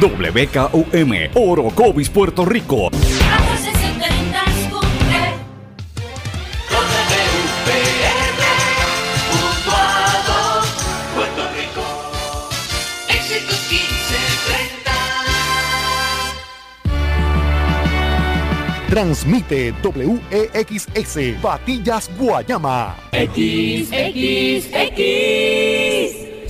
WKUM, Orocovis, Puerto Rico. Transmite WEXS Batillas Guayama. XXX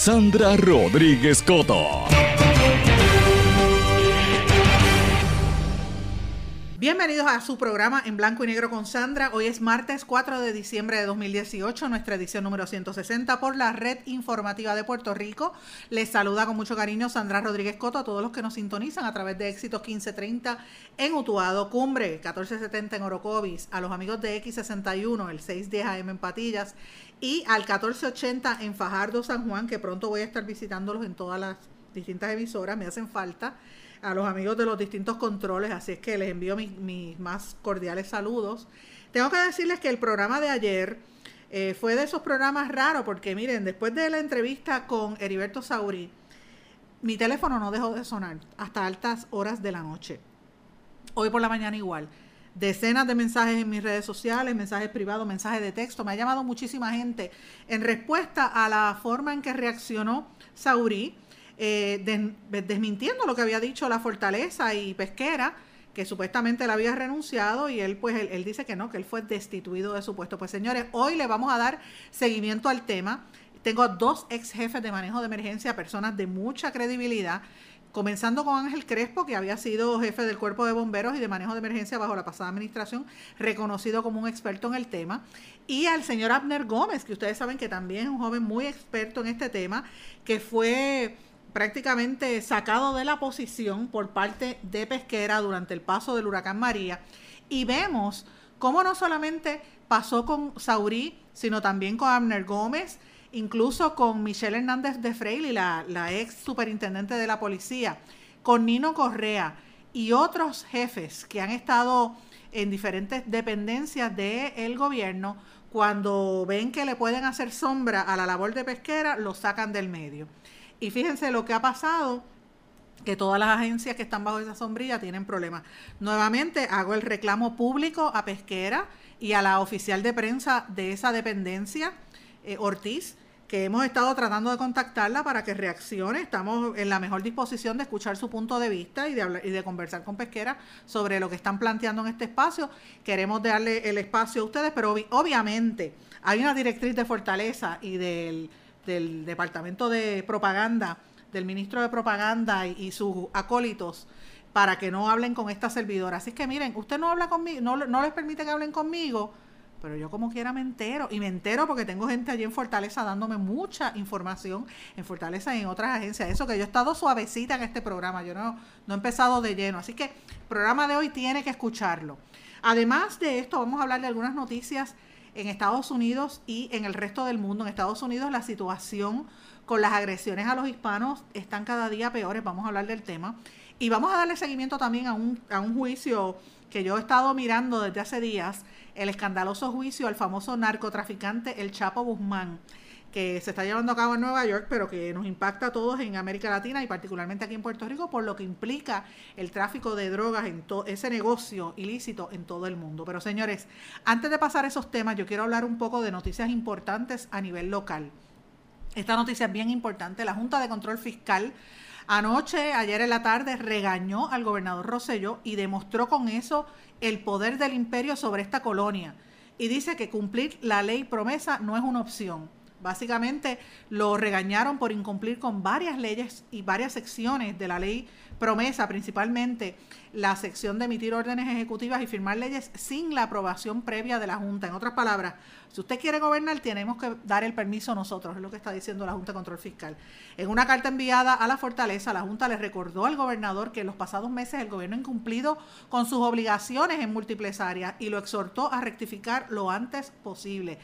Sandra Rodríguez Coto. Bienvenidos a su programa en blanco y negro con Sandra. Hoy es martes 4 de diciembre de 2018, nuestra edición número 160 por la Red Informativa de Puerto Rico. Les saluda con mucho cariño Sandra Rodríguez Coto a todos los que nos sintonizan a través de Éxitos 1530 en Utuado, Cumbre 1470 en Orocovis, a los amigos de X61, el 610 AM en Patillas y al 1480 en Fajardo, San Juan, que pronto voy a estar visitándolos en todas las distintas emisoras, me hacen falta a los amigos de los distintos controles, así es que les envío mis, más cordiales saludos. Tengo que decirles que el programa de ayer eh, fue de esos programas raros, porque miren, después de la entrevista con Heriberto Sauri, mi teléfono no dejó de sonar hasta altas horas de la noche. Hoy por la mañana igual. Decenas de mensajes en mis redes sociales, mensajes privados, mensajes de texto. Me ha llamado muchísima gente en respuesta a la forma en que reaccionó Sauri eh, desmintiendo lo que había dicho la Fortaleza y Pesquera, que supuestamente él había renunciado y él pues él, dice que no, que él fue destituido de su puesto. Pues señores, hoy le vamos a dar seguimiento al tema. Tengo dos ex jefes de manejo de emergencia, personas de mucha credibilidad, comenzando con Ángel Crespo, que había sido jefe del cuerpo de bomberos y de manejo de emergencia bajo la pasada administración, reconocido como un experto en el tema, y al señor Abner Gómez, que ustedes saben que también es un joven muy experto en este tema, que fue prácticamente sacado de la posición por parte de Pesquera durante el paso del huracán María. Y vemos cómo no solamente pasó con Saurí, sino también con Abner Gómez, incluso con Michelle Hernández de Freire, la, la ex superintendente de la policía, con Nino Correa y otros jefes que han estado en diferentes dependencias del gobierno, cuando ven que le pueden hacer sombra a la labor de pesquera, lo sacan del medio. Y fíjense lo que ha pasado, que todas las agencias que están bajo esa sombrilla tienen problemas. Nuevamente hago el reclamo público a Pesquera y a la oficial de prensa de esa dependencia, eh, Ortiz, que hemos estado tratando de contactarla para que reaccione. Estamos en la mejor disposición de escuchar su punto de vista y de, hablar, y de conversar con Pesquera sobre lo que están planteando en este espacio. Queremos darle el espacio a ustedes, pero obviamente hay una directriz de fortaleza y del del Departamento de Propaganda, del ministro de Propaganda y, sus acólitos, para que no hablen con esta servidora. Así que miren, usted no habla conmigo, no, no les permite que hablen conmigo, pero yo como quiera me entero, y me entero porque tengo gente allí en Fortaleza dándome mucha información, en Fortaleza y en otras agencias. Eso que yo he estado suavecita en este programa, yo no, no he empezado de lleno. Así que el programa de hoy tiene que escucharlo. Además de esto, vamos a hablar de algunas noticias en Estados Unidos y en el resto del mundo. En Estados Unidos la situación con las agresiones a los hispanos están cada día peores, vamos a hablar del tema. Y vamos a darle seguimiento también a un, a un juicio que yo he estado mirando desde hace días, el escandaloso juicio al famoso narcotraficante El Chapo Guzmán que se está llevando a cabo en Nueva York, pero que nos impacta a todos en América Latina y particularmente aquí en Puerto Rico, por lo que implica el tráfico de drogas, en ese negocio ilícito en todo el mundo. Pero señores, antes de pasar esos temas, yo quiero hablar un poco de noticias importantes a nivel local. Esta noticia es bien importante. La Junta de Control Fiscal anoche, ayer en la tarde, regañó al gobernador Rosselló y demostró con eso el poder del imperio sobre esta colonia. Y dice que cumplir la ley promesa no es una opción Básicamente lo regañaron por incumplir con varias leyes y varias secciones de la ley promesa, principalmente la sección de emitir órdenes ejecutivas y firmar leyes sin la aprobación previa de la Junta. En otras palabras, si usted quiere gobernar, tenemos que dar el permiso nosotros, es lo que está diciendo la Junta de Control Fiscal. En una carta enviada a la Fortaleza, la Junta le recordó al gobernador que en los pasados meses el gobierno ha incumplido con sus obligaciones en múltiples áreas y lo exhortó a rectificar lo antes posible.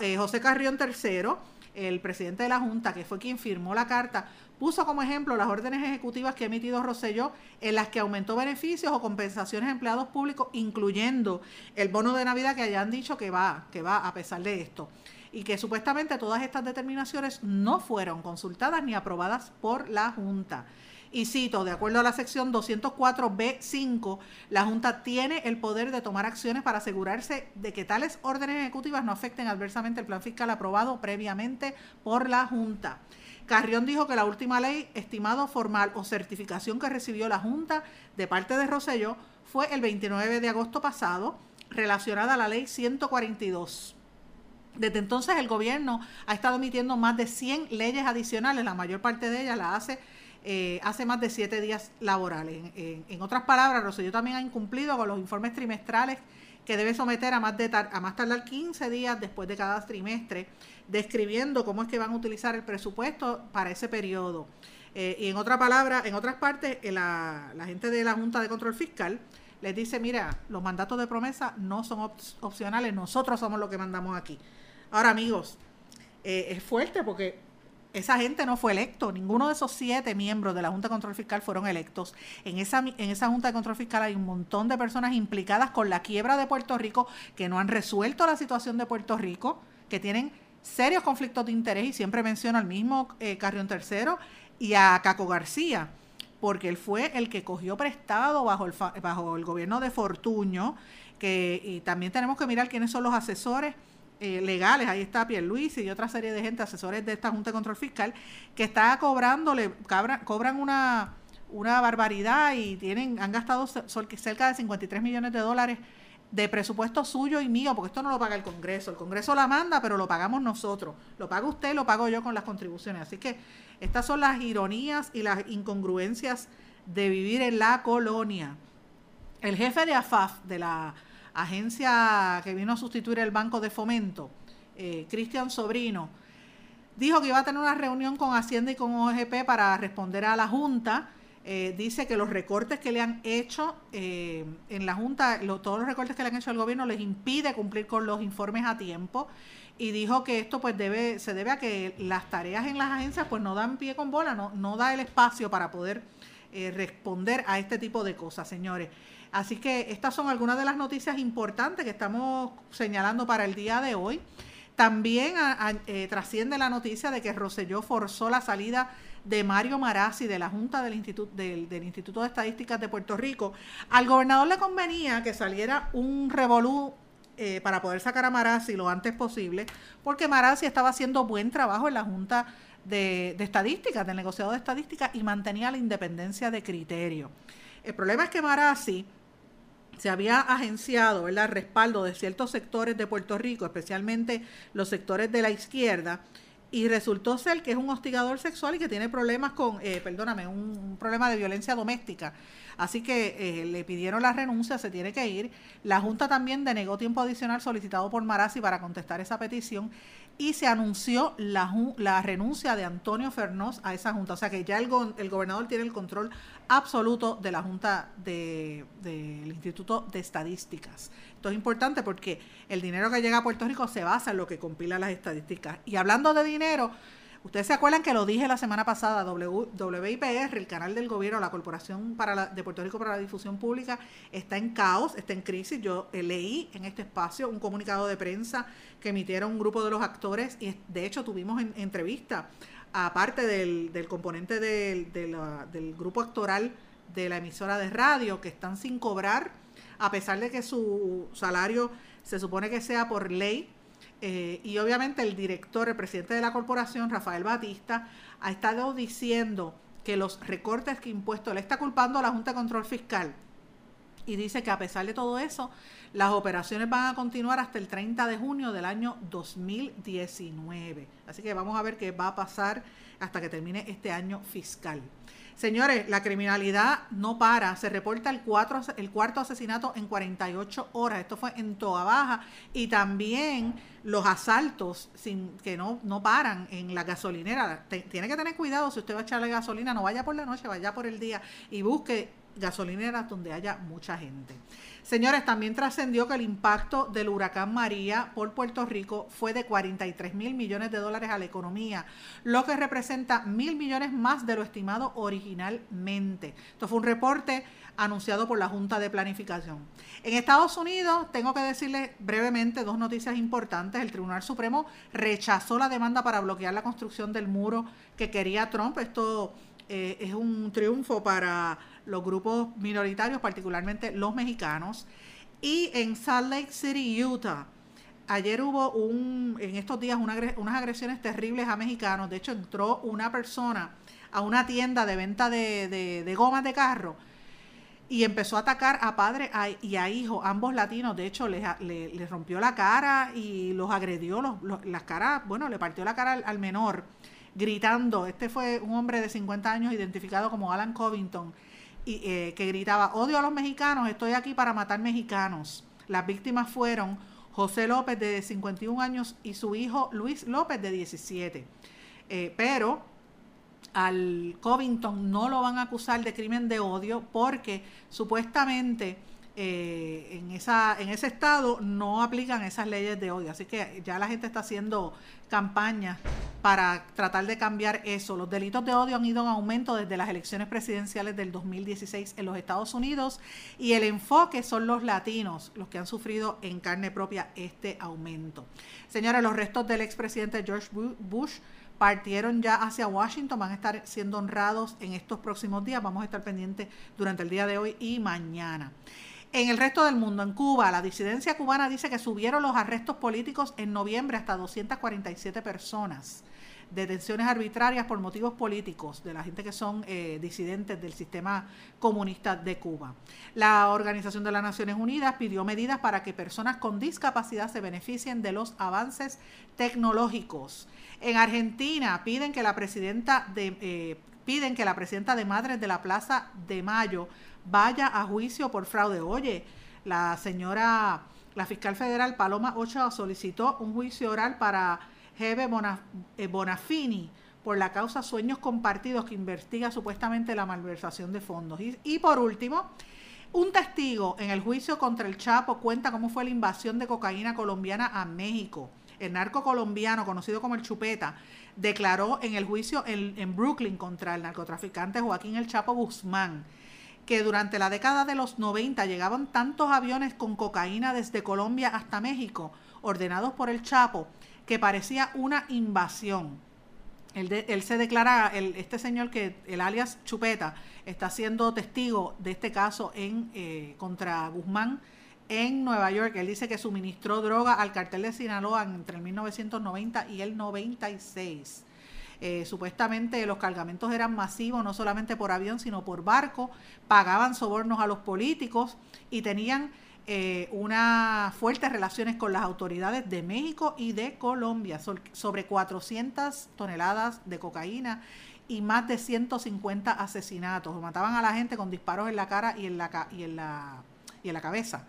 Eh, José Carrión III, el presidente de la Junta, que fue quien firmó la carta, puso como ejemplo las órdenes ejecutivas que ha emitido Rosselló en las que aumentó beneficios o compensaciones a empleados públicos, incluyendo el bono de Navidad que hayan dicho que va, que va a pesar de esto. Y que supuestamente todas estas determinaciones no fueron consultadas ni aprobadas por la Junta. Y cito, de acuerdo a la sección 204B5, la Junta tiene el poder de tomar acciones para asegurarse de que tales órdenes ejecutivas no afecten adversamente el plan fiscal aprobado previamente por la Junta. Carrión dijo que la última ley, estimado formal o certificación que recibió la Junta de parte de Rosselló fue el 29 de agosto pasado, relacionada a la ley 142. Desde entonces el gobierno ha estado emitiendo más de 100 leyes adicionales, la mayor parte de ellas la hace eh, hace más de siete días laborales. En, otras palabras, Rosselló también ha incumplido con los informes trimestrales que debe someter a más, de a más tardar 15 días después de cada trimestre describiendo cómo es que van a utilizar el presupuesto para ese periodo. Eh, y en otra palabra, en otras partes, eh, la, gente de la Junta de Control Fiscal les dice, mira, los mandatos de promesa no son opcionales, nosotros somos los que mandamos aquí. Ahora, amigos, es fuerte porque esa gente no fue electo, ninguno de esos siete miembros de la Junta de Control Fiscal fueron electos. En esa, en esa Junta de Control Fiscal hay un montón de personas implicadas con la quiebra de Puerto Rico que no han resuelto la situación de Puerto Rico, que tienen serios conflictos de interés y siempre menciono al mismo eh, Carrión Tercero y a Caco García, porque él fue el que cogió prestado bajo el, bajo el gobierno de Fortuño, que y también tenemos que mirar quiénes son los asesores eh, legales, ahí está Pierre Luis y otra serie de gente, asesores de esta Junta de Control Fiscal, que está cobrándole, cobran una, una barbaridad y tienen, han gastado cerca de 53 millones de dólares de presupuesto suyo y mío, porque esto no lo paga el Congreso. El Congreso la manda, pero lo pagamos nosotros. Lo paga usted, lo pago yo con las contribuciones. Así que estas son las ironías y las incongruencias de vivir en la colonia. El jefe de AFAF, de la agencia que vino a sustituir el Banco de Fomento, eh, Cristian Sobrino, dijo que iba a tener una reunión con Hacienda y con OGP para responder a la Junta eh, dice que los recortes que le han hecho eh, en la Junta, todos los recortes que le han hecho al gobierno les impide cumplir con los informes a tiempo y dijo que esto pues debe se debe a que las tareas en las agencias pues no dan pie con bola, no, no da el espacio para poder eh, responder a este tipo de cosas, señores. Así que estas son algunas de las noticias importantes que estamos señalando para el día de hoy. También trasciende la noticia de que Roselló forzó la salida de Mario Marazzi de la Junta del Instituto, de Estadísticas de Puerto Rico, al gobernador le convenía que saliera un revolú eh, para poder sacar a Marazzi lo antes posible, porque Marazzi estaba haciendo buen trabajo en la Junta de, Estadísticas, del negociado de Estadísticas, y mantenía la independencia de criterio. El problema es que Marazzi se había agenciado el respaldo de ciertos sectores de Puerto Rico, especialmente los sectores de la izquierda, y resultó ser que es un hostigador sexual y que tiene problemas con, eh, perdóname, un, problema de violencia doméstica. Así que eh, le pidieron la renuncia, se tiene que ir. La Junta también denegó tiempo adicional solicitado por Marazzi para contestar esa petición y se anunció la, la renuncia de Antonio Fernós a esa Junta. O sea que ya el, el gobernador tiene el control absoluto de la Junta del Instituto de Estadísticas. Esto es importante porque el dinero que llega a Puerto Rico se basa en lo que compila las estadísticas. Y hablando de dinero, ustedes se acuerdan que lo dije la semana pasada, WIPR, el canal del gobierno, la Corporación para de Puerto Rico para la Difusión Pública, está en caos, está en crisis. Yo leí en este espacio un comunicado de prensa que emitieron un grupo de los actores y de hecho tuvimos en, entrevista aparte del, componente del, del grupo actoral de la emisora de radio que están sin cobrar a pesar de que su salario se supone que sea por ley. Eh, y obviamente el director, el presidente de la corporación, Rafael Batista, ha estado diciendo que los recortes que impuesto, le está culpando a la Junta de Control Fiscal. Y dice que a pesar de todo eso, Las operaciones van a continuar hasta el 30 de junio del año 2019. Así que vamos a ver qué va a pasar hasta que termine este año fiscal. Señores, la criminalidad no para. Se reporta el, el cuarto asesinato en 48 horas. Esto fue en Toa Baja. Y también los asaltos sin que no, no paran en la gasolinera. tiene que tener cuidado si usted va a echarle gasolina. No vaya por la noche, vaya por el día y busque gasolineras donde haya mucha gente. Señores, también trascendió que el impacto del huracán María por Puerto Rico fue de 43 mil millones de dólares a la economía, lo que representa mil millones más de lo estimado originalmente. Esto fue un reporte anunciado por la Junta de Planificación. En Estados Unidos, tengo que decirles brevemente dos noticias importantes. El Tribunal Supremo rechazó la demanda para bloquear la construcción del muro que quería Trump. Esto eh, es un triunfo para los grupos minoritarios, particularmente los mexicanos. Y en Salt Lake City, Utah, ayer hubo un, en estos días unas agresiones terribles a mexicanos. De hecho, entró una persona a una tienda de venta de, de, gomas de carro y empezó a atacar a padre y a hijo, ambos latinos. De hecho, les, rompió la cara y los agredió, los, las caras, bueno, le partió la cara al, menor, gritando. Este fue un hombre de 50 años identificado como Alan Covington y, eh, que gritaba, odio a los mexicanos, estoy aquí para matar mexicanos. Las víctimas fueron José López de 51 años y su hijo Luis López de 17. Eh, pero al Covington no lo van a acusar de crimen de odio porque supuestamente eh, en, ese estado no aplican esas leyes de odio. Así que ya la gente está haciendo campañas para tratar de cambiar eso. Los delitos de odio han ido en aumento desde las elecciones presidenciales del 2016 en los Estados Unidos y el enfoque son los latinos, los que han sufrido en carne propia este aumento. Señores, los restos del expresidente George Bush partieron ya hacia Washington, van a estar siendo honrados en estos próximos días, vamos a estar pendientes durante el día de hoy y mañana. En el resto del mundo, en Cuba, la disidencia cubana dice que subieron los arrestos políticos en noviembre hasta 247 personas. Detenciones arbitrarias por motivos políticos de la gente que son eh, disidentes del sistema comunista de Cuba. La Organización de las Naciones Unidas pidió medidas para que personas con discapacidad se beneficien de los avances tecnológicos. En Argentina piden que la presidenta de, eh, piden que la presidenta de Madres de la Plaza de Mayo vaya a juicio por fraude. Oye, la señora, la fiscal federal Paloma Ochoa solicitó un juicio oral para Hebe eh, Bonafini por la causa Sueños Compartidos que investiga supuestamente la malversación de fondos. Y, y, por último, un testigo en el juicio contra el Chapo cuenta cómo fue la invasión de cocaína colombiana a México. El narco colombiano, conocido como el Chupeta, declaró en el juicio en, en Brooklyn contra el narcotraficante Joaquín El Chapo Guzmán que durante la década de los 90 llegaban tantos aviones con cocaína desde Colombia hasta México, ordenados por el Chapo, que parecía una invasión. Él, se declara, este señor que el alias Chupeta está siendo testigo de este caso en eh, contra Guzmán en Nueva York. Él dice que suministró droga al cartel de Sinaloa entre el 1990 y el 96. Eh, supuestamente los cargamentos eran masivos, no solamente por avión, sino por barco, pagaban sobornos a los políticos y tenían eh, unas fuertes relaciones con las autoridades de México y de Colombia, sobre 400 toneladas de cocaína y más de 150 asesinatos. Mataban a la gente con disparos en la cara y en la, y en la, y en la cabeza.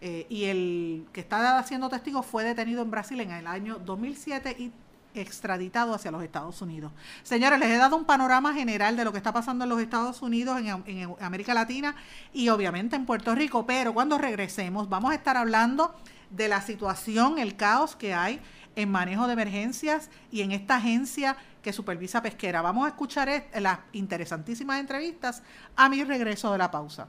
Eh, y el que está haciendo testigo fue detenido en Brasil en el año 2007 y extraditado hacia los Estados Unidos. Señores, les he dado un panorama general de lo que está pasando en los Estados Unidos, en, América Latina y obviamente en Puerto Rico, pero cuando regresemos vamos a estar hablando de la situación, el caos que hay en manejo de emergencias y en esta agencia que supervisa pesquera. Vamos a escuchar las interesantísimas entrevistas a mi regreso de la pausa.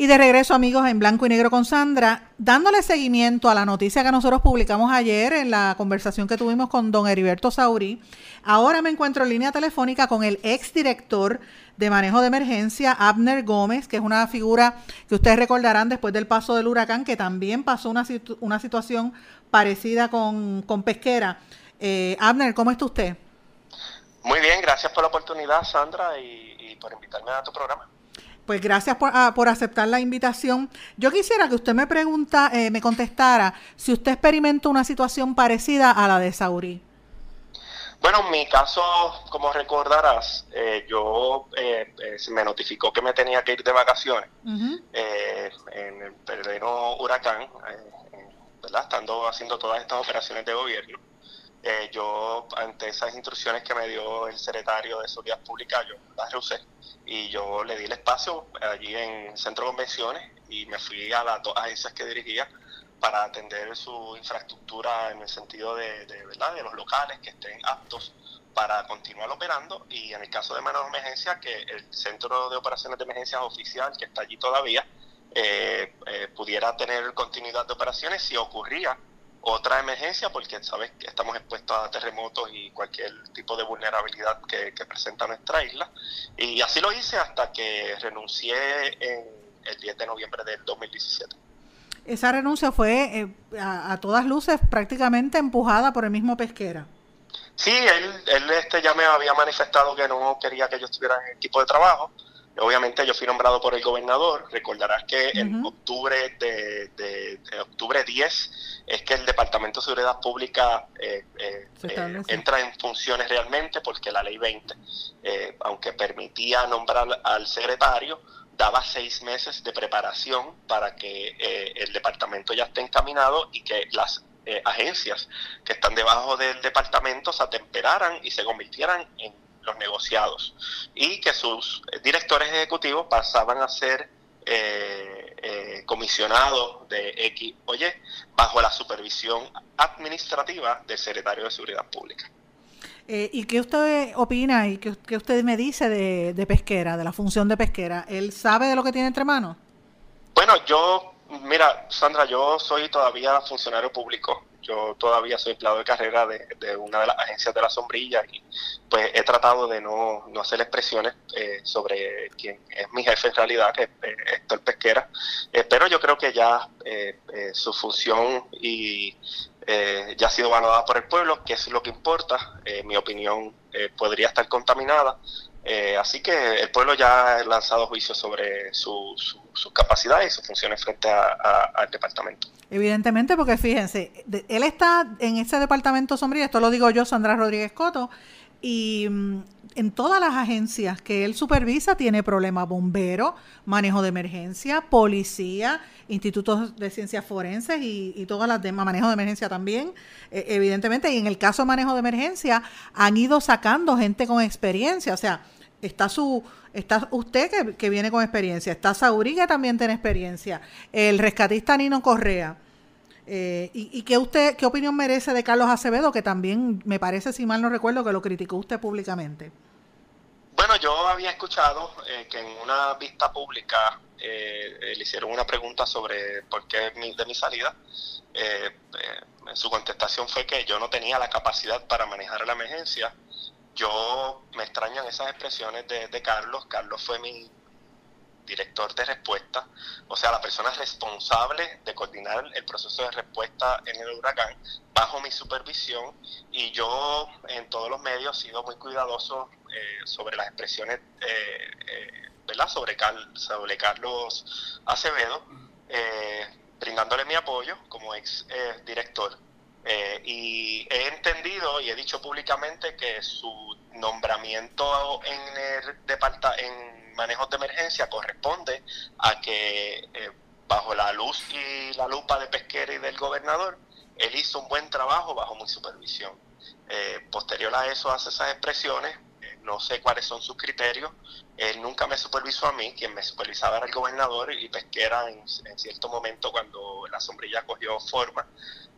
Y de regreso, amigos, en blanco y negro con Sandra, dándole seguimiento a la noticia que nosotros publicamos ayer en la conversación que tuvimos con don Heriberto Saurí. Ahora me encuentro en línea telefónica con el exdirector de manejo de emergencia, Abner Gómez, que es una figura que ustedes recordarán después del paso del huracán, que también pasó una, una situación parecida con, Pesquera. Eh, Abner, ¿cómo está usted? Muy bien, gracias por la oportunidad, Sandra, y por invitarme a tu programa. Pues gracias ah, por, aceptar la invitación. Yo quisiera que usted me pregunta, eh, me contestara si usted experimentó una situación parecida a la de Saurí. Bueno, en mi caso, como recordarás, eh, yo eh, se me notificó que me tenía que ir de vacaciones en el terreno huracán, ¿verdad? Estando haciendo todas estas operaciones de gobierno. Eh, yo, ante esas instrucciones que me dio el secretario de Seguridad Pública, yo las rehusé y yo le di el espacio allí en el Centro de Convenciones y me fui a las dos agencias que dirigía para atender su infraestructura en el sentido de, ¿verdad? de los locales que estén aptos para continuar operando y en el caso de de emergencia que el Centro de Operaciones de Emergencias oficial que está allí todavía eh, eh, pudiera tener continuidad de operaciones si ocurría otra emergencia porque sabes que estamos expuestos a terremotos y cualquier tipo de vulnerabilidad que, presenta nuestra isla. Y así lo hice hasta que renuncié en el 10 de noviembre del 2017. Esa renuncia fue eh, a, todas luces prácticamente empujada por el mismo pesquera. Sí, él, él este, ya me había manifestado que no quería que yo estuviera en el equipo de trabajo Obviamente yo fui nombrado por el gobernador. Recordarás que en octubre de, octubre 10 es que el Departamento de Seguridad Pública eh, eh, eh, entra en funciones realmente porque la ley 20, aunque permitía nombrar al secretario, daba seis meses de preparación para que el departamento ya esté encaminado y que las agencias que están debajo del departamento se atemperaran y se convirtieran en los negociados y que sus directores ejecutivos pasaban a ser eh, eh, comisionados de X oye bajo la supervisión administrativa del secretario de Seguridad Pública. Eh, ¿Y qué usted opina y qué, usted me dice de, de, pesquera, de la función de pesquera? ¿Él sabe de lo que tiene entre manos? Bueno, yo, mira, Sandra, yo soy todavía funcionario público yo todavía soy empleado de carrera de, una de las agencias de la sombrilla y pues he tratado de no, hacer expresiones eh, sobre quién es mi jefe en realidad, que es Héctor Pesquera, eh, pero yo creo que ya eh, su función y ya ha sido valorada por el pueblo, que es lo que importa, mi opinión podría estar contaminada, así que el pueblo ya ha lanzado juicio sobre sus capacidades y sus funciones frente al departamento. Evidentemente, porque fíjense, él está en ese departamento sombrío, esto lo digo yo, Sandra Rodríguez Coto, y mm, en todas las agencias que él supervisa tiene problemas bombero, manejo de emergencia, policía, institutos de ciencias forenses y, todas las demás, manejo de emergencia también, e, evidentemente, y en el caso de manejo de emergencia han ido sacando gente con experiencia, o sea, está su está usted que, que viene con experiencia, está Saurí que también tiene experiencia, el rescatista Nino Correa. Eh, y, qué usted, qué opinión merece de Carlos Acevedo, que también me parece, si mal no recuerdo, que lo criticó usted públicamente? Bueno, yo había escuchado eh, que en una vista pública eh, le hicieron una pregunta sobre por qué de mi salida. su contestación fue que yo no tenía la capacidad para manejar la emergencia yo me extrañan esas expresiones de, Carlos. Carlos fue mi director de respuesta, o sea, la persona responsable de coordinar el proceso de respuesta en el huracán bajo mi supervisión y yo en todos los medios he sido muy cuidadoso eh, sobre las expresiones, eh, eh, Sobre, Carlos Acevedo, brindándole mi apoyo como ex director eh, y he entendido y he dicho públicamente que su nombramiento en el en manejos de emergencia corresponde a que eh, bajo la luz y la lupa de Pesquera y del gobernador, él hizo un buen trabajo bajo mi supervisión. Eh, posterior a eso hace esas expresiones, no sé cuáles son sus criterios, él nunca me supervisó a mí, quien me supervisaba era el gobernador y Pesquera en, en cierto momento cuando la sombrilla cogió forma,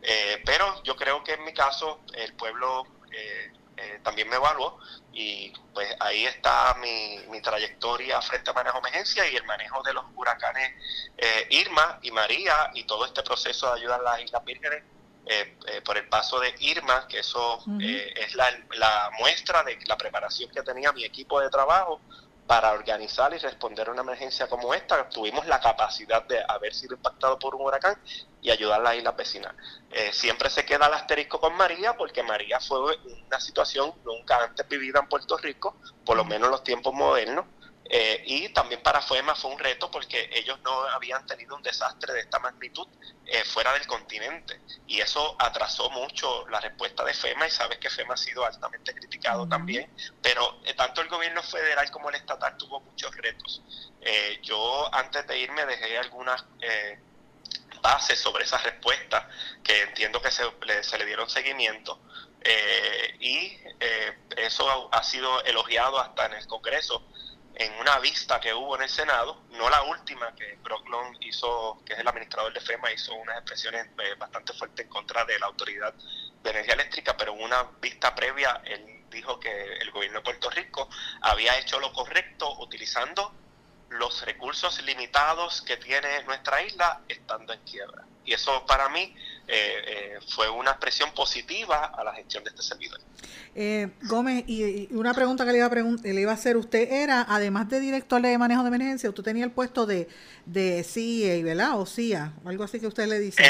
eh, pero yo creo que en mi caso el pueblo eh, eh, también me evaluó y pues ahí está mi, mi trayectoria frente a manejo de emergencia y el manejo de los huracanes eh, Irma y María y todo este proceso de ayudar a las Islas Vírgenes eh, eh, por el paso de Irma, que eso es la, la, muestra de la preparación que tenía mi equipo de trabajo para organizar y responder a una emergencia como esta. Tuvimos la capacidad de haber sido impactado por un huracán y ayudar a la isla vecina. Eh, siempre se queda el asterisco con María porque María fue una situación nunca antes vivida en Puerto Rico, por lo menos en los tiempos modernos. Eh, y también para FEMA fue un reto porque ellos no habían tenido un desastre de esta magnitud eh, fuera del continente y eso atrasó mucho la respuesta de FEMA y sabes que FEMA ha sido altamente criticado también, pero tanto el gobierno federal como el estatal tuvo muchos retos. yo antes de irme dejé algunas bases sobre esa respuesta que entiendo que se le, se le dieron seguimiento. Eh, y eh, eso ha, sido elogiado hasta en el Congreso en una vista que hubo en el Senado, no la última que Brocklon hizo, que es el administrador de FEMA, hizo unas expresiones eh, bastante fuertes en contra de la Autoridad de Energía Eléctrica, pero en una vista previa él dijo que el gobierno de Puerto Rico había hecho lo correcto utilizando los recursos limitados que tiene nuestra isla estando en quiebra. Y eso para mí eh, eh, fue una expresión positiva a la gestión de este servidor. Eh, Gómez, y, una pregunta que le iba, a le iba a hacer usted era, además de director de manejo de emergencia, usted tenía el puesto de, de CIA, ¿verdad? O CIA, algo así que usted le dice.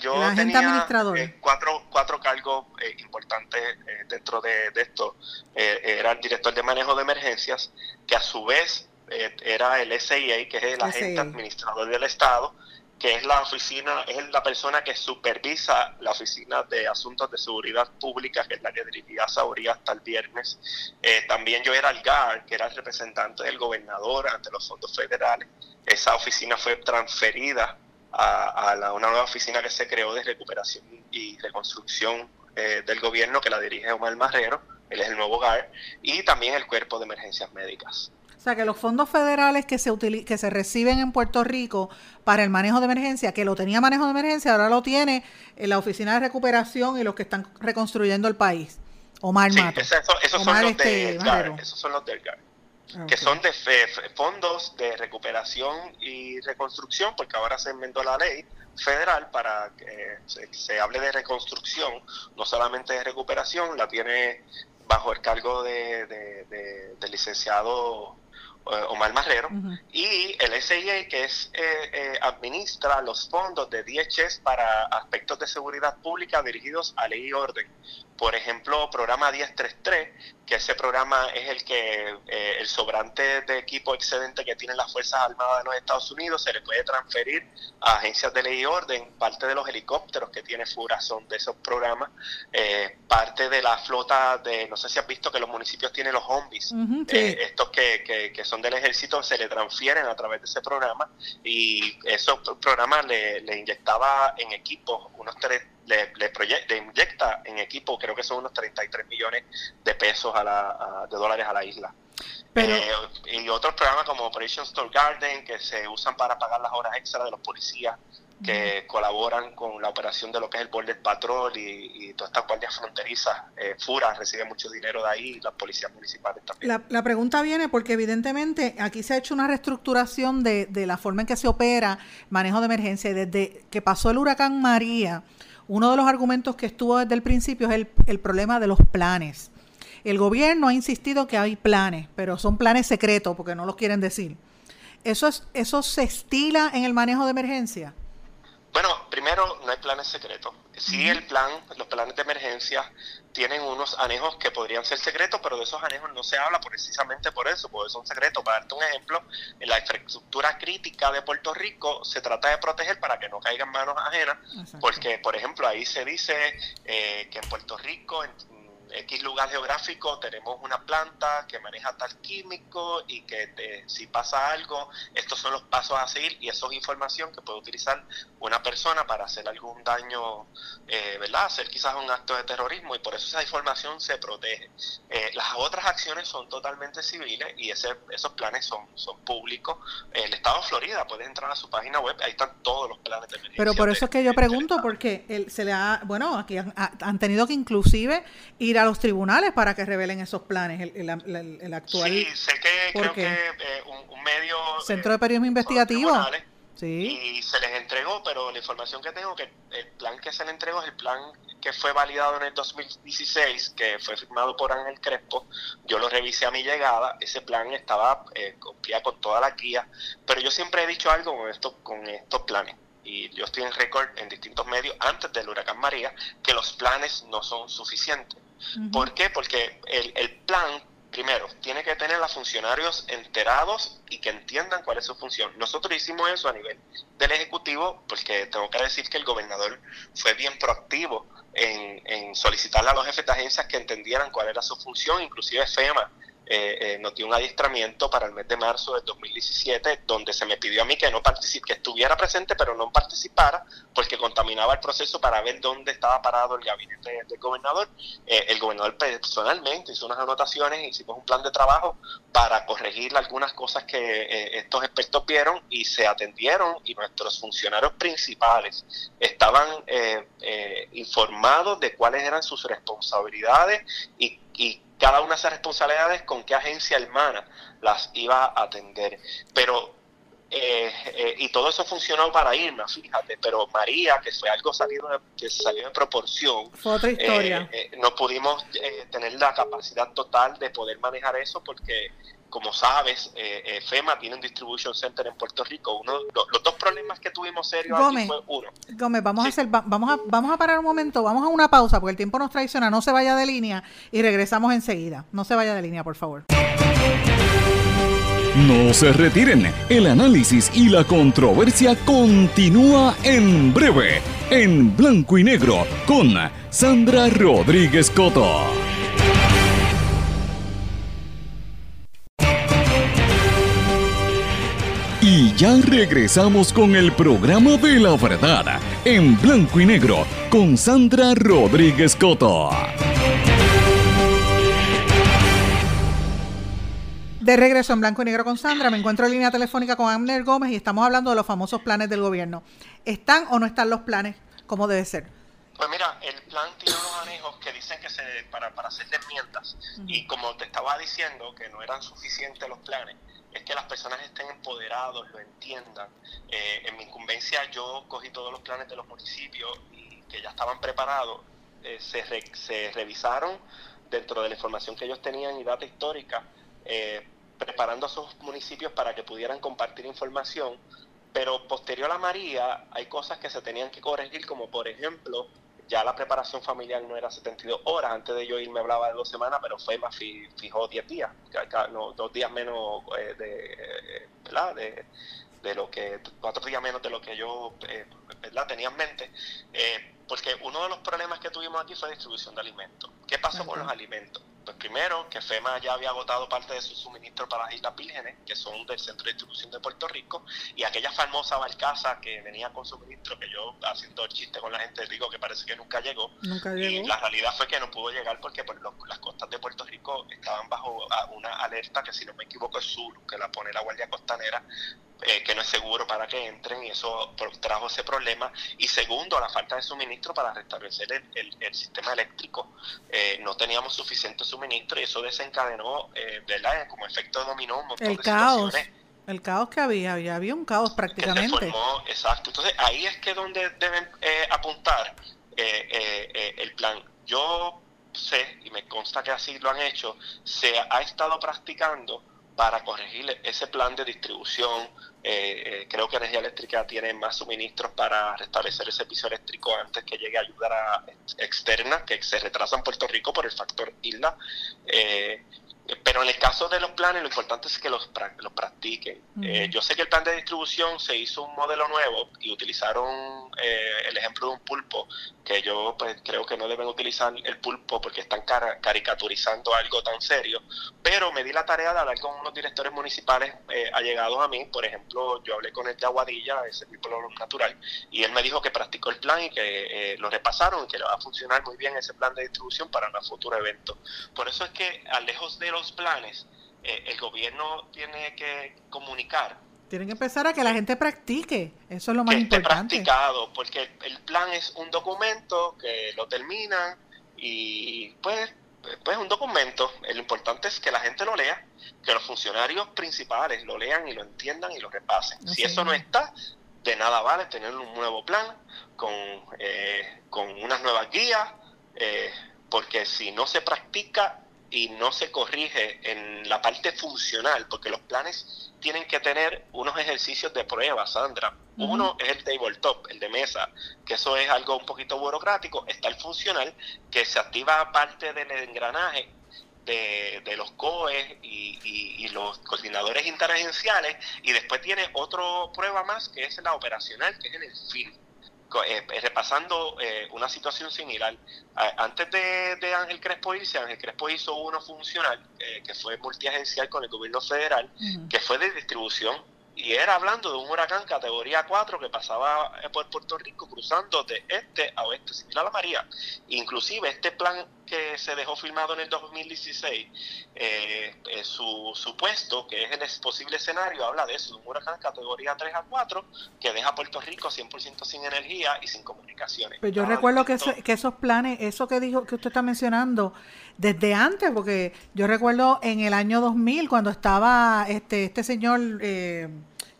yo tenía administrador. cuatro, cuatro cargos importantes dentro de, de esto. era el director de manejo de emergencias, que a su vez eh, era el SIA, que es el agente administrador del Estado, que es la oficina, es la persona que supervisa la oficina de asuntos de seguridad pública, que es la que dirigía Sauría hasta el viernes. Eh, también yo era el GAR, que era el representante del gobernador ante los fondos federales. Esa oficina fue transferida a, una nueva oficina que se creó de recuperación y reconstrucción eh, del gobierno, que la dirige Omar Marrero, él es el nuevo GAR, y también el cuerpo de emergencias médicas. O sea, que los fondos federales que se, que se reciben en Puerto Rico para el manejo de emergencia, que lo tenía manejo de emergencia, ahora lo tiene en la Oficina de Recuperación y los que están reconstruyendo el país. Omar sí, esos, son los de este, esos son los del GAR. Que son de fondos de recuperación y reconstrucción, porque ahora se inventó la ley federal para que se, hable de reconstrucción, no solamente de recuperación, la tiene bajo el cargo de, del licenciado eh, Omar Marrero, y el SIA que es eh, eh, administra los fondos de DHS para aspectos de seguridad pública dirigidos a ley y orden. Por ejemplo, programa 1033, que ese programa es el que el sobrante de equipo excedente que tienen las Fuerzas Armadas de los Estados Unidos se le puede transferir a agencias de ley y orden. Parte de los helicópteros que tiene FURA son de esos programas. parte de la flota de, no sé si has visto que los municipios tienen los zombies, estos que, que, que son del ejército se le transfieren a través de ese programa y esos programas le, le inyectaba en equipo unos tres le, le, inyecta en equipo creo que son unos 33 millones de pesos a la, de dólares a la isla eh, y otros programas como Operation Store Garden que se usan para pagar las horas extra de los policías que colaboran con la operación de lo que es el Border Patrol y, y todas estas guardias fronterizas. Eh, FURA recibe mucho dinero de ahí las policías municipales también. La, la, pregunta viene porque evidentemente aquí se ha hecho una reestructuración de, de la forma en que se opera manejo de emergencia y desde que pasó el huracán María, uno de los argumentos que estuvo desde el principio es el, el problema de los planes. El gobierno ha insistido que hay planes, pero son planes secretos porque no los quieren decir. ¿Eso, es, ¿Eso se estila en el manejo de emergencia? Bueno, primero, no hay planes secretos. Sí, el plan, los planes de emergencia tienen unos anejos que podrían ser secretos, pero de esos anejos no se habla precisamente por eso, porque son secretos. Para darte un ejemplo, en la infraestructura crítica de Puerto Rico se trata de proteger para que no caigan manos ajenas, porque, por ejemplo, ahí se dice eh, que en Puerto Rico, en, X lugar geográfico tenemos una planta que maneja tal químico y que si pasa algo, estos son los pasos a seguir y eso es información que puede utilizar una persona para hacer algún daño, eh, ¿verdad? Hacer quizás un acto de terrorismo y por eso esa información se protege. Eh, las otras acciones son totalmente civiles y ese, esos planes son, son públicos. El Estado de Florida puede entrar a su página web, ahí están todos los planes de emergencia. Pero por eso es que yo pregunto, porque se le ha, bueno, aquí han, han tenido que inclusive ir a los tribunales para que revelen esos planes, el, el, actual. Sí, sé que creo que eh, un, medio. Centro de Periodismo Investigativo. Y se les entregó, pero la información que tengo que el plan que se le entregó es el plan que fue validado en el 2016, que fue firmado por Ángel Crespo. Yo lo revisé a mi llegada, ese plan estaba eh, con toda la guía, pero yo siempre he dicho algo con, esto, con estos planes y yo estoy en récord en distintos medios antes del huracán María, que los planes no son suficientes. ¿Por qué? Porque el, el plan primero, tiene que tener a funcionarios enterados y que entiendan cuál es su función. Nosotros hicimos eso a nivel del Ejecutivo porque tengo que decir que el gobernador fue bien proactivo en, en solicitarle a los jefes de agencias que entendieran cuál era su función, inclusive FEMA eh, eh, nos dio un adiestramiento para el mes de marzo del 2017, donde se me pidió a mí que no participe, que estuviera presente, pero no participara, porque contaminaba el proceso para ver dónde estaba parado el gabinete del gobernador. Eh, el gobernador personalmente hizo unas anotaciones, hicimos un plan de trabajo para corregir algunas cosas que eh, estos expertos vieron y se atendieron y nuestros funcionarios principales estaban informados de cuáles eran sus responsabilidades y, y cada una de esas responsabilidades con qué agencia hermana las iba a atender. Pero, eh, eh, y todo eso funcionó para Irma, fíjate, pero María, que fue algo salido de, que salió de proporción, fue otra historia. Eh, no pudimos tener la capacidad total de poder manejar eso porque como sabes, eh, FEMA tiene un distribution center en Puerto Rico. Uno, los dos problemas que tuvimos serios aquí fue uno. Gómez, vamos a hacer, vamos a, vamos a parar un momento, vamos a una pausa porque el tiempo nos traiciona. No se vaya de línea y regresamos enseguida. No se vaya de línea, por favor. No se retiren. El análisis y la controversia continúa en breve, en blanco y negro, con Sandra Rodríguez Coto. Ya regresamos con el programa de la verdad, en blanco y negro, con Sandra Rodríguez Coto. De regreso en blanco y negro con Sandra, me encuentro en línea telefónica con Amner Gómez y estamos hablando de los famosos planes del gobierno. ¿Están o no están los planes como debe ser? Pues mira, el plan tiene unos anejos que dicen que se para, para hacer enmiendas y como te estaba diciendo que no eran suficientes los planes, es que las personas estén empoderados, lo entiendan. Eh, en mi incumbencia yo cogí todos los planes de los municipios y que ya estaban preparados, eh, se, se revisaron dentro de la información que ellos tenían y data histórica, eh, preparando a esos municipios para que pudieran compartir información. Pero posterior a María hay cosas que se tenían que corregir, como por ejemplo ya la preparación familiar no era 72 horas, antes de yo irme hablaba de dos semanas, pero FEMA fijó 10 días, no, dos días menos eh, de, eh, ¿verdad? De, de, lo que, cuatro días menos de lo que yo eh, ¿verdad? tenía en mente, porque uno de los problemas que tuvimos aquí fue distribución de alimentos. ¿Qué pasó con los alimentos? Pues primero, que FEMA ya había agotado parte de su suministro para las Islas Vírgenes, que son del Centro de Distribución de Puerto Rico, y aquella famosa barcaza que venía con suministro, que yo haciendo el chiste con la gente digo que parece que nunca llegó. Nunca llegó. Y la realidad fue que no pudo llegar porque por las costas de Puerto Rico estaban bajo una alerta que si no me equivoco es sur, que la pone la Guardia Costanera, eh, que no es seguro para que entren y eso trajo ese problema. Y segundo, la falta de suministro para restablecer el, el, sistema eléctrico. Eh, no teníamos suficiente suministro y eso desencadenó, eh, ¿verdad? Como efecto dominó un montón el caos. El caos que había, ya había un caos prácticamente. exacto. Entonces ahí es que donde deben apuntar el plan. Yo sé, y me consta que así lo han hecho, se ha estado practicando para corregir ese plan de distribución. Eh, eh, creo que Energía Eléctrica tiene más suministros para restablecer el servicio eléctrico antes que llegue ayuda externa, que se retrasa en Puerto Rico por el factor isla. Eh, pero en el caso de los planes, lo importante es que los, los practiquen. Eh, yo sé que el plan de distribución se hizo un modelo nuevo y utilizaron eh, el ejemplo de un pulpo, que yo pues creo que no deben utilizar el pulpo porque están caricaturizando algo tan serio. Pero me di la tarea de hablar con unos directores municipales eh, allegados a mí. Por ejemplo, yo hablé con el de Aguadilla, ese tipo natural, y él me dijo que practicó el plan y que lo repasaron y que le va a funcionar muy bien ese plan de distribución para un futuro evento. Por eso es que, a lejos de los planes, eh, el gobierno tiene que comunicar. Tienen que empezar a que la gente practique, eso es lo más que importante. Esté practicado, porque el, plan es un documento que lo terminan y pues pues un documento, lo importante es que la gente lo lea, que los funcionarios principales lo lean y lo entiendan y lo repasen. si eso no está, de nada vale tener un nuevo plan con, eh, con unas nuevas guías, eh, porque si no se practica y no se corrige en la parte funcional, porque los planes tienen que tener unos ejercicios de prueba, Sandra. Uno es el tabletop, el de mesa, que eso es algo un poquito burocrático. Está el funcional, que se activa parte del engranaje de, de los COE y, y, los coordinadores interagenciales, y después tiene otra prueba más, que es la operacional, que es en el film. Eh, eh, repasando eh, una situación similar. antes de, Ángel Crespo irse, Ángel Crespo hizo uno funcional, que fue multiagencial con el gobierno federal, que fue de distribución y era hablando de un huracán categoría 4 que pasaba por Puerto Rico cruzando de este a oeste, similar a María. Inclusive este plan que se dejó firmado en el 2016, eh, eh, su supuesto, que es el posible escenario, habla de eso, un huracán categoría 3 a 4 que deja a Puerto Rico 100% sin energía y sin comunicaciones. Pero yo recuerdo que, que esos planes, eso que dijo que usted está mencionando, desde antes, porque yo recuerdo en el año 2000 cuando estaba este este señor, eh,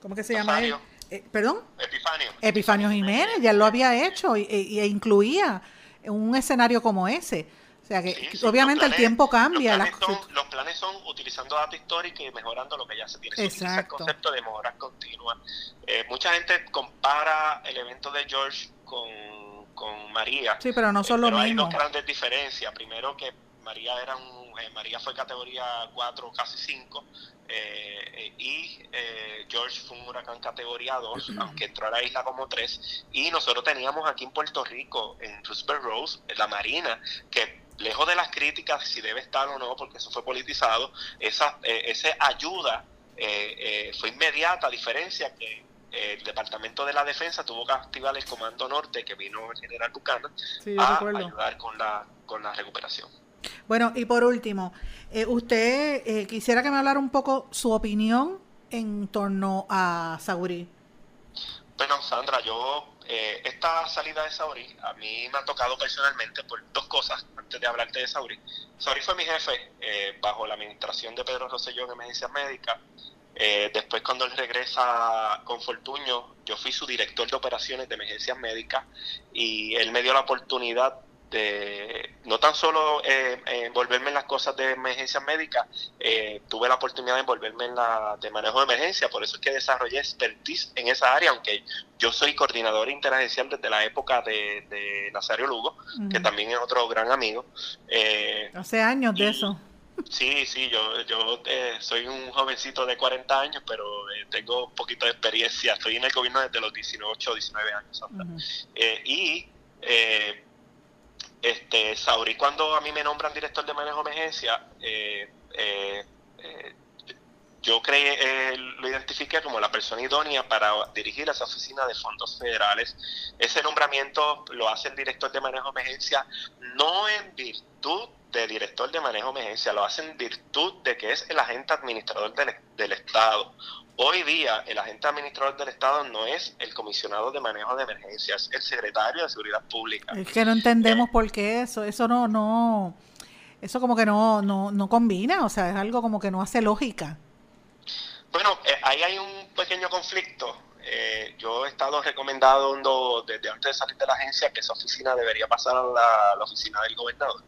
¿cómo que se llama él? Eh, ¿Perdón? Epifanio. Epifanio Jiménez, ya lo había hecho y, e incluía un escenario como ese. O sea que obviamente el tiempo cambia. Los planes, son, los planes, son, utilizando datos históricos y mejorando lo que ya se tiene. Exacto. el concepto de mejoras continuas. Eh, mucha gente compara el evento de George con, con María. Sí, pero no son lo mismo. Hay dos grandes diferencias. Primero que María era un, eh, María fue categoría 4, casi 5, eh, y eh, George fue un huracán categoría 2, aunque entró a la isla como 3, y nosotros teníamos aquí en Puerto Rico, en Roosevelt Rose, la Marina, que lejos de las críticas si debe estar o no, porque eso fue politizado, esa, esa ayuda fue inmediata, a diferencia que el Departamento de la Defensa tuvo que activar el Comando Norte, que vino el general Buchanan, a ayudar con la, con la recuperación. Bueno, y por último, eh, usted eh, quisiera que me hablara un poco su opinión en torno a Saurí. Bueno, Sandra, yo eh, esta salida de Sauri a mí me ha tocado personalmente por dos cosas antes de hablarte de Sauri. Sauri fue mi jefe bajo la administración de Pedro Rosselló en emergencias médicas. después cuando él regresa con Fortuño, yo fui su director de operaciones de emergencias médicas y él me dio la oportunidad de no tan solo eh, envolverme en las cosas de emergencia médica, eh, tuve la oportunidad de envolverme en la de manejo de emergencia, por eso es que desarrollé expertise en esa área, aunque yo soy coordinador interagencial desde la época de, de Nazario Lugo, que también es otro gran amigo. Eh, Hace años de eso. Sí, sí, yo, yo eh, soy un jovencito de 40 años, pero tengo un poquito de experiencia. Estoy en el gobierno desde los 18 o 19 años. y este, Sauri, cuando a mí me nombran director de manejo de emergencia, eh, eh, eh, yo creé, lo identifiqué como la persona idónea para dirigir esa oficina de fondos federales. Ese nombramiento lo hace el director de manejo de emergencia no en virtud de director de manejo de emergencia, lo hace en virtud de que es el agente administrador del, del Estado. Hoy día el agente administrador del Estado no es el comisionado de manejo de emergencias, es el secretario de Seguridad Pública. Es que no entendemos eh, por qué eso, eso no, no, eso como que no, no, no combina, o sea, es algo como que no hace lógica. Bueno, eh, ahí hay un pequeño conflicto. Eh, yo he estado recomendando desde antes de salir de la agencia que esa oficina debería pasar a la oficina del gobernador,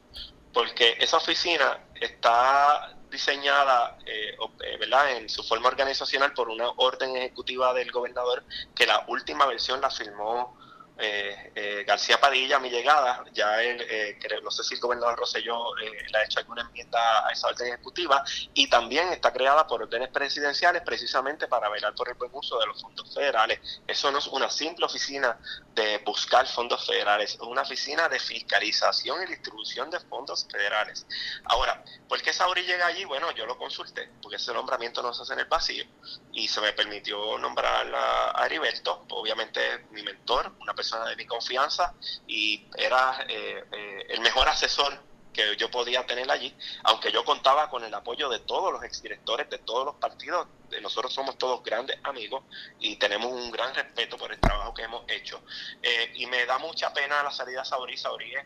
porque esa oficina está diseñada eh, eh, ¿verdad? en su forma organizacional por una orden ejecutiva del gobernador que la última versión la firmó eh, eh, García Padilla, mi llegada, ya él, eh, no sé si el gobernador Rosselló le ha hecho alguna enmienda a esa orden ejecutiva, y también está creada por órdenes presidenciales precisamente para velar por el buen uso de los fondos federales. Eso no es una simple oficina de buscar fondos federales, es una oficina de fiscalización y distribución de fondos federales. Ahora, ¿por qué Sauri llega allí? Bueno, yo lo consulté, porque ese nombramiento no se hace en el vacío, y se me permitió nombrar a Heriberto, obviamente mi mentor, una persona persona de mi confianza y era eh, eh, el mejor asesor que yo podía tener allí, aunque yo contaba con el apoyo de todos los exdirectores de todos los partidos. Nosotros somos todos grandes amigos y tenemos un gran respeto por el trabajo que hemos hecho. Eh, y me da mucha pena la salida de Saurí. Saurí es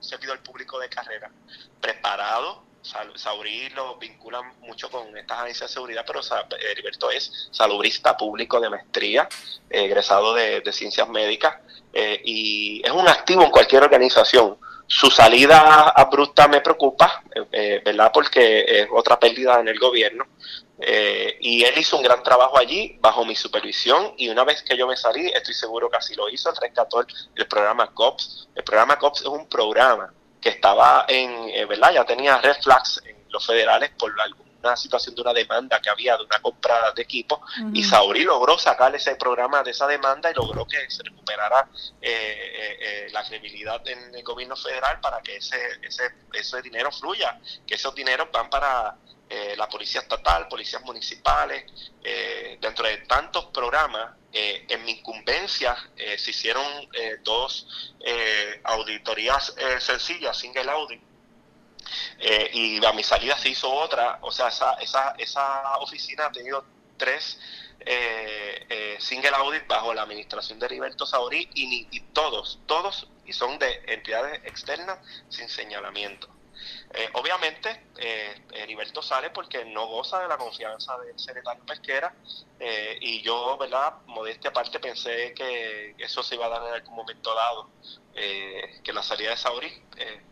servidor público de carrera, preparado. Saurí lo vinculan mucho con estas agencias de seguridad, pero Heriberto es salubrista público de maestría, egresado de, ciencias médicas, y es un activo en cualquier organización su salida abrupta me preocupa, eh, ¿verdad? Porque es otra pérdida en el gobierno. Eh, y él hizo un gran trabajo allí bajo mi supervisión y una vez que yo me salí, estoy seguro que así lo hizo, el rescató el, programa COPS. El programa COPS es un programa que estaba en, eh, ¿verdad? Ya tenía red flags en los federales por algún una situación de una demanda que había de una compra de equipo y Sauri logró sacar ese programa de esa demanda y logró que se recuperara eh, eh, eh, la credibilidad en el gobierno federal para que ese, ese, ese dinero fluya, que esos dineros van para la policía estatal, policías municipales, dentro de tantos programas, en mi incumbencia se hicieron dos auditorías sencillas, single audit, eh, y a mi salida se hizo otra, o sea, esa, esa, esa oficina ha tenido tres eh, eh, single audit bajo la administración de Heriberto Saurí y, y todos, todos, y son de entidades externas sin señalamiento. Obviamente, Heriberto sale porque no goza de la confianza del secretario Pesquera y yo, ¿verdad? Modestia aparte pensé que eso se iba a dar en algún momento dado, que la salida de Saurí,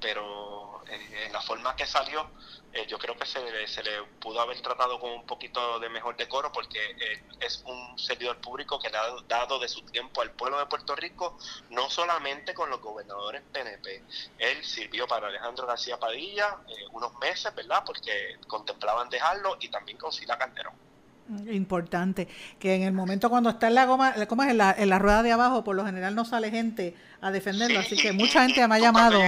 pero en la forma que salió, eh, yo creo que se, se, le pudo haber tratado con un poquito de mejor decoro porque eh, es un servidor público que le ha dado de su tiempo al pueblo de Puerto Rico, no solamente con los gobernadores PNP. Él sirvió para Alejandro García Padilla eh, unos meses, ¿verdad? Porque contemplaban dejarlo y también con Sila Calderón. Importante, que en el momento cuando está en la goma, ¿cómo es? En la, en la rueda de abajo, por lo general no sale gente a defenderlo, así que mucha gente me ha llamado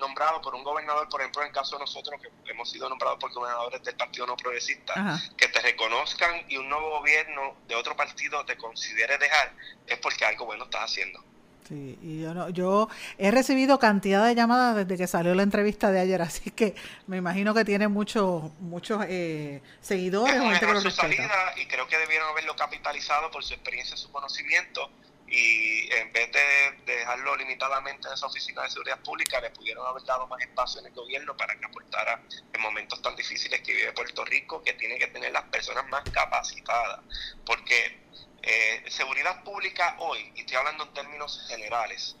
nombrado por un gobernador, por ejemplo, en el caso de nosotros, que hemos sido nombrados por gobernadores del Partido No Progresista, que te reconozcan y un nuevo gobierno de otro partido te considere dejar, es porque algo bueno estás haciendo. Sí, y yo, no, yo he recibido cantidad de llamadas desde que salió la entrevista de ayer, así que me imagino que tiene muchos muchos eh, seguidores. su salida y creo que debieron haberlo capitalizado por su experiencia, su conocimiento y en vez de dejarlo limitadamente en esa oficina de seguridad pública, le pudieron haber dado más espacio en el gobierno para que aportara en momentos tan difíciles que vive Puerto Rico, que tiene que tener las personas más capacitadas. Porque eh, seguridad pública hoy, y estoy hablando en términos generales,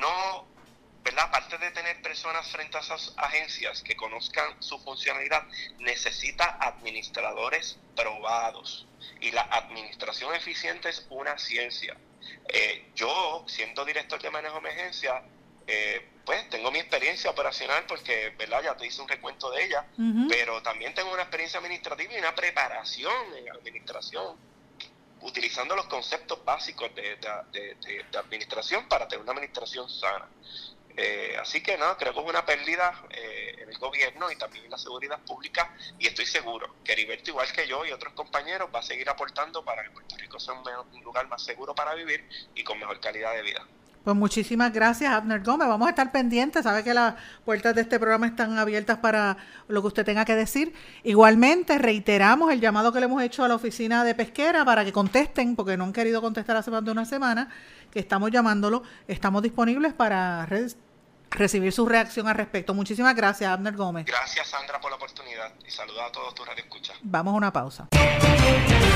no, ¿verdad? Aparte de tener personas frente a esas agencias que conozcan su funcionalidad, necesita administradores probados. Y la administración eficiente es una ciencia eh, yo, siendo director de manejo de emergencia, eh, pues tengo mi experiencia operacional porque, ¿verdad? Ya te hice un recuento de ella, pero también tengo una experiencia administrativa y una preparación en administración, utilizando los conceptos básicos de, de administración para tener una administración sana. Eh, así que no, creo que es una pérdida eh, en el gobierno y también en la seguridad pública y estoy seguro que Heriberto, igual que yo y otros compañeros, va a seguir aportando para que Puerto Rico sea un, lugar más seguro para vivir y con mejor calidad de vida. Pues muchísimas gracias, Abner Gómez. Vamos a estar pendientes. Sabe que las puertas de este programa están abiertas para lo que usted tenga que decir. Igualmente, reiteramos el llamado que le hemos hecho a la oficina de pesquera para que contesten, porque no han querido contestar hace más de una semana, que estamos llamándolo. Estamos disponibles para recibir su reacción al respecto. Muchísimas gracias, Abner Gómez. Gracias, Sandra, por la oportunidad y saludos a todos tus radioescuchas. Vamos a una pausa.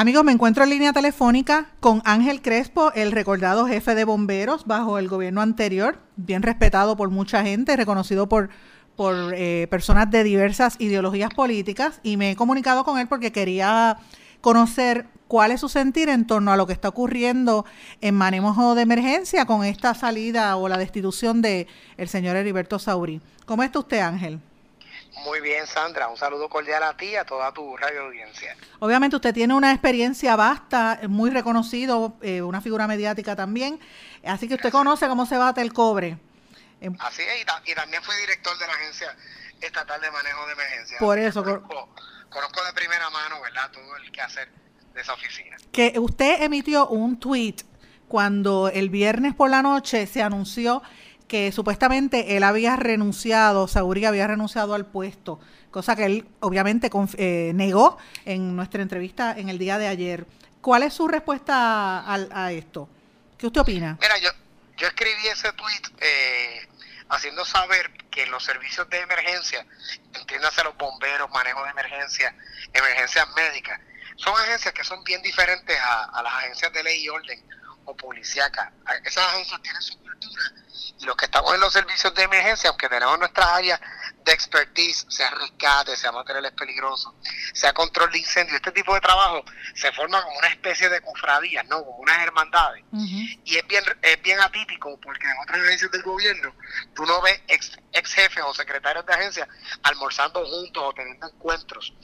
Amigos, me encuentro en línea telefónica con Ángel Crespo, el recordado jefe de bomberos bajo el gobierno anterior, bien respetado por mucha gente, reconocido por, por eh, personas de diversas ideologías políticas, y me he comunicado con él porque quería conocer cuál es su sentir en torno a lo que está ocurriendo en manejo de emergencia con esta salida o la destitución de el señor Heriberto Sauri. ¿Cómo está usted, Ángel? Muy bien, Sandra. Un saludo cordial a ti y a toda tu radio audiencia. Obviamente usted tiene una experiencia vasta, muy reconocido, eh, una figura mediática también. Así que usted conoce cómo se bate el cobre. Em, Así es, y, ta- y también fui director de la Agencia Estatal de Manejo de Emergencia. Por eso, Conozco, conozco de primera mano, ¿verdad? Todo el quehacer de esa oficina. que usted emitió un tweet cuando el viernes por la noche se anunció que supuestamente él había renunciado, Sauri había renunciado al puesto, cosa que él obviamente eh, negó en nuestra entrevista en el día de ayer. ¿Cuál es su respuesta al- a, esto? ¿Qué usted opina? Mira, yo, yo escribí ese tweet eh, haciendo saber que los servicios de emergencia, entiéndase los bomberos, manejo de emergencia, emergencias médicas, son agencias que son bien diferentes a, a las agencias de ley y orden o policíacas. Esas agencias tienen su cultura y los que estamos en los servicios de emergencia, aunque tenemos nuestras áreas de expertise, sea rescate, sea materiales peligrosos, sea control de incendios, este tipo de trabajo se forma como una especie de cofradías, ¿no? Como unas hermandades y es bien es bien atípico porque en otras agencias del gobierno tú no ves ex, ex jefes o secretarios de agencia almorzando juntos o teniendo encuentros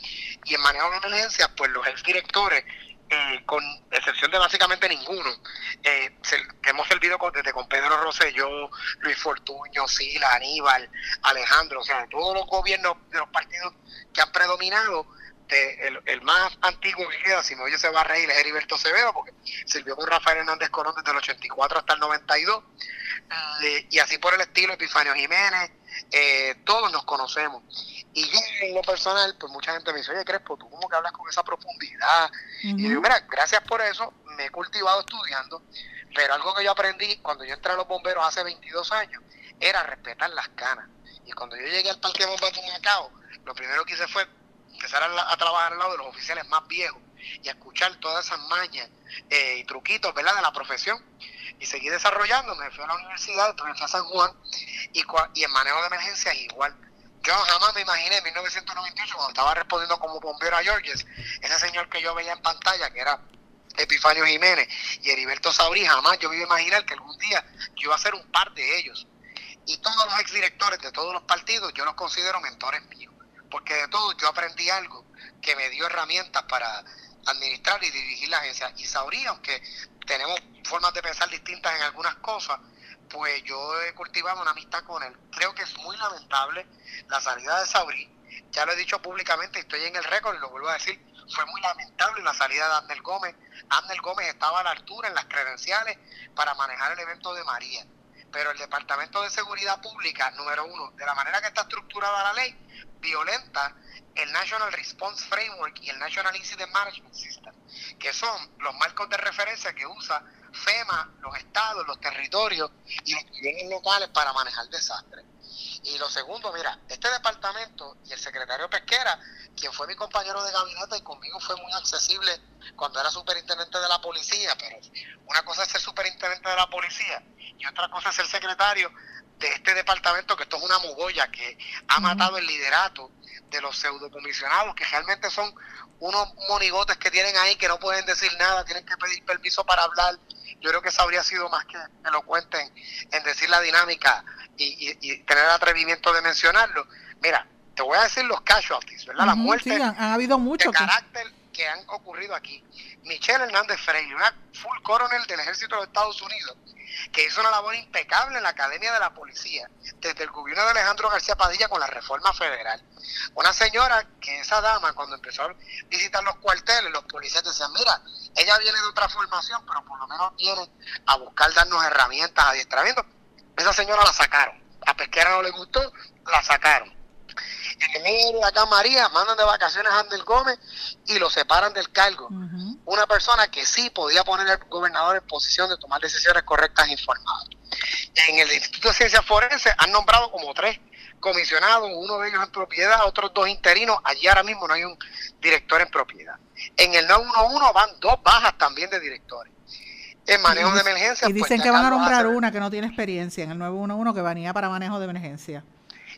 y en manejo de emergencia pues los ex directores con excepción de básicamente ninguno eh, que hemos servido con, desde con Pedro Rosselló, Luis Fortuño, Sila, Aníbal, Alejandro, o sea, todos los gobiernos de los partidos que han predominado el más antiguo que queda, si me oye se va a reír, es Heriberto Acevedo, porque sirvió con Rafael Hernández Colón desde el 84 hasta el 92, eh, y así por el estilo, Epifanio Jiménez, eh, todos nos conocemos. Y yo en lo personal, pues mucha gente me dice, oye Crespo, tú como que hablas con esa profundidad. Y yo digo, mira, gracias por eso, me he cultivado estudiando, pero algo que yo aprendí cuando yo entré a los bomberos hace 22 años era respetar las canas. Y cuando yo llegué al parque de bombas de Macao, lo primero que hice fue empezar a, la- a trabajar al lado de los oficiales más viejos y a escuchar todas esas mañas eh, y truquitos ¿verdad? de la profesión. Y seguí desarrollando, me fui a la universidad, después me fui a San Juan y, y en manejo de emergencias igual. Yo jamás me imaginé en 1998, cuando estaba respondiendo como bombero a Georges, ese señor que yo veía en pantalla, que era Epifanio Jiménez y Heriberto Saurí, jamás yo me iba a imaginar que algún día yo iba a ser un par de ellos. Y todos los exdirectores de todos los partidos yo los considero mentores míos, porque de todos yo aprendí algo que me dio herramientas para administrar y dirigir la agencia. Y Saurí, aunque tenemos formas de pensar distintas en algunas cosas, pues yo he cultivado una amistad con él. Creo que es muy lamentable la salida de Saurí. Ya lo he dicho públicamente, estoy en el récord y lo vuelvo a decir. Fue muy lamentable la salida de Andel Gómez. Andel Gómez estaba a la altura en las credenciales para manejar el evento de María. Pero el Departamento de Seguridad Pública, número uno, de la manera que está estructurada la ley, violenta el National Response Framework y el National Incident Management System, que son los marcos de referencia que usa FEMA, los estados, los territorios y los gobiernos locales para manejar desastres. Y lo segundo, mira, este departamento y el secretario Pesquera, quien fue mi compañero de gabinete y conmigo fue muy accesible cuando era superintendente de la policía, pero una cosa es ser superintendente de la policía y otra cosa es ser secretario de este departamento, que esto es una mogolla que ha matado el liderato de los pseudocomisionados, que realmente son unos monigotes que tienen ahí que no pueden decir nada, tienen que pedir permiso para hablar. Yo creo que eso habría sido más que elocuente en, en decir la dinámica y, y- y tener el atrevimiento de mencionarlo. Mira, te voy a decir los casualties, ¿verdad? Las Ujú, muertes sí, han, han habido muchos. de que- carácter que han ocurrido aquí. Michelle Hernández Freire, una full coronel del ejército de Estados Unidos, que hizo una labor impecable en la Academia de la Policía, desde el gobierno de Alejandro García Padilla con la reforma federal. Una señora que esa dama, cuando empezó a visitar los cuarteles, los policías decían, mira, ella viene de otra formación, pero por lo menos viene a buscar darnos herramientas, adiestramiento. Esa señora la sacaron. A Pesquera no le gustó, la sacaron. En el medio de acá María mandan de vacaciones a Andel Gómez y lo separan del cargo. Una persona que sí podía poner al gobernador en posición de tomar decisiones correctas e informadas. En el Instituto de Ciencias Forenses han nombrado como tres comisionados, uno de ellos en propiedad, otros dos interinos. Allí ahora mismo no hay un director en propiedad. En el 911 van dos bajas también de directores. En manejo Y de emergencia. Y pues, dicen que van a nombrar una que no tiene experiencia en el 911 que venía para manejo de emergencia.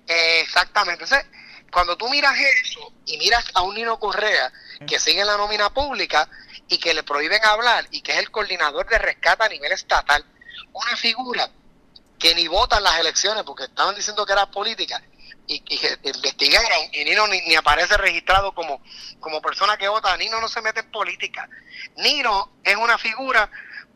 Exactamente. Entonces, cuando tú miras eso y miras a un Nino Correa que sigue en la nómina pública y que le prohíben hablar y que es el coordinador de rescate a nivel estatal, una figura que ni vota en las elecciones porque estaban diciendo que era política y, y que investigaron y Nino ni, ni aparece registrado como, como persona que vota, Nino no se mete en política. Nino es una figura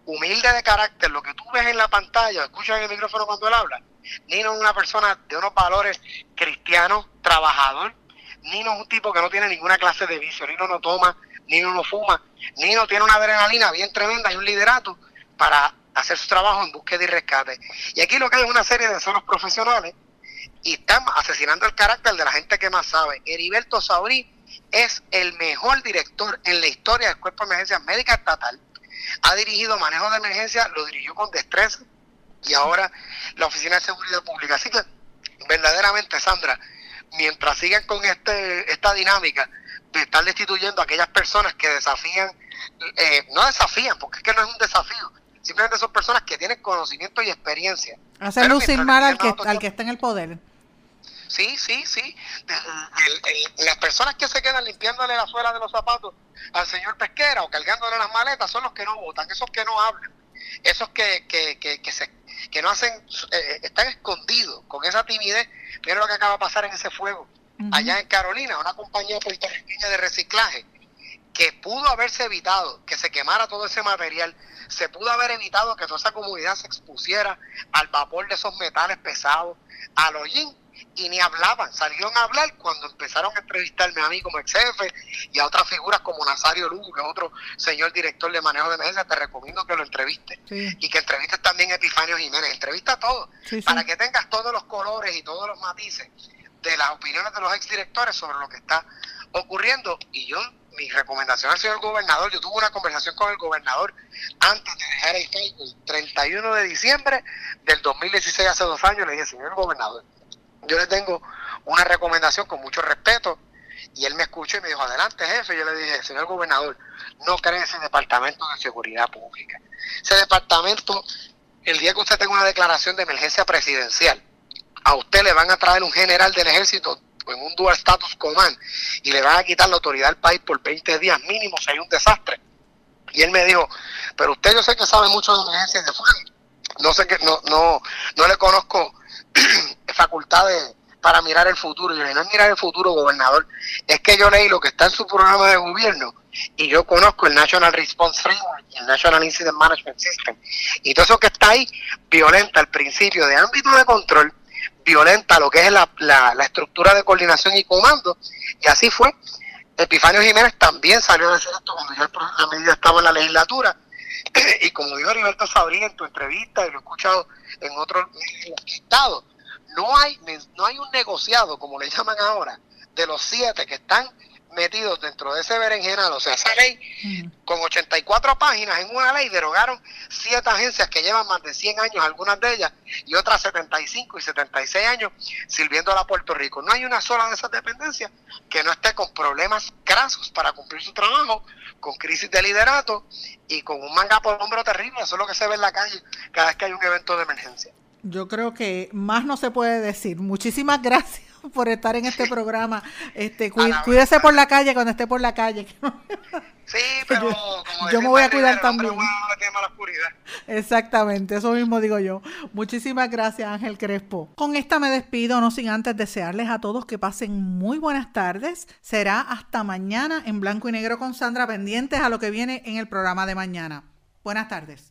humilde de carácter, lo que tú ves en la pantalla, escuchas en el micrófono cuando él habla, Nino es una persona de unos valores cristianos, trabajador, Nino es un tipo que no tiene ninguna clase de vicio, Nino no toma, Nino no fuma, Nino tiene una adrenalina bien tremenda y un liderato para hacer su trabajo en búsqueda y rescate. Y aquí lo que hay es una serie de zonas profesionales y están asesinando el carácter de la gente que más sabe. Heriberto Saurí es el mejor director en la historia del Cuerpo de Emergencias Médicas Estatal. Ha dirigido manejo de emergencia, lo dirigió con destreza y ahora la Oficina de Seguridad Pública. Así que, verdaderamente, Sandra, mientras sigan con este, esta dinámica de estar destituyendo a aquellas personas que desafían, eh, no desafían, porque es que no es un desafío, simplemente son personas que tienen conocimiento y experiencia. Hacer lucir mal al que, al que está en el poder. Sí, sí, sí. las personas que se quedan limpiándole la suela de los zapatos al señor Pesquera o cargándole las maletas son los que no votan, esos que no hablan, esos que, que, que, que se que no hacen, eh, están escondidos con esa timidez. Mira lo que acaba de pasar en ese fuego. Allá en Carolina, una compañía puertorriqueña de reciclaje que pudo haberse evitado que se quemara todo ese material, se pudo haber evitado que toda esa comunidad se expusiera al vapor de esos metales pesados, al hollín, y ni hablaban, salieron a hablar cuando empezaron a entrevistarme a mí como ex jefe y a otras figuras como Nazario Lugo, que es otro señor director de manejo de emergencia, te recomiendo que lo entrevistes y que entrevistes también a Epifanio Jiménez, entrevista a todos, para que tengas todos los colores y todos los matices de las opiniones de los exdirectores sobre lo que está ocurriendo. Y yo mi recomendación al señor gobernador, yo tuve una conversación con el gobernador antes de dejar el cargo, el 31 de diciembre del 2016, hace dos años, le dije, señor gobernador, yo le tengo una recomendación con mucho respeto y él me escuchó y me dijo, adelante jefe, yo le dije, señor gobernador, no cree ese departamento de seguridad pública. Ese departamento, el día que usted tenga una declaración de emergencia presidencial, a usted le van a traer un general del ejército en un dual status command y le van a quitar la autoridad al país por 20 días mínimo si hay un desastre. Y él me dijo, pero usted yo sé que sabe mucho de emergencias de fuego. No sé que no no no le conozco facultades para mirar el futuro. Yo no es mirar el futuro, gobernador, es que yo leí lo que está en su programa de gobierno y yo conozco el National Response Framework y el National Incident Management System. Y todo eso que está ahí violenta el principio de ámbito de control, violenta lo que es la, la, estructura de coordinación y comando. Y así fue. Epifanio Jiménez también salió a decir esto cuando ya la medida estaba en la legislatura. y como dijo Heriberto Sabrín en tu entrevista, y lo he escuchado en otros estados, no hay, no hay un negociado, como le llaman ahora, de los siete que están metidos dentro de ese berenjenal, o sea, esa ley con 84 páginas en una ley derogaron siete agencias que llevan más de 100 años, algunas de ellas, y otras 75 y 76 años sirviendo a Puerto Rico. No hay una sola de esas dependencias que no esté con problemas grasos para cumplir su trabajo, con crisis de liderato y con un manga por hombro terrible. Eso es lo que se ve en la calle cada vez que hay un evento de emergencia. Yo creo que más no se puede decir. Muchísimas gracias por estar en este programa. Este, cuídese por la calle cuando esté por la calle. Sí, pero yo, me voy a cuidar también. Exactamente, eso mismo digo yo. Muchísimas gracias, Ángel Crespo. Con esta me despido, no sin antes desearles a todos que pasen muy buenas tardes. Será hasta mañana en blanco y negro con Sandra, pendientes a lo que viene en el programa de mañana. Buenas tardes.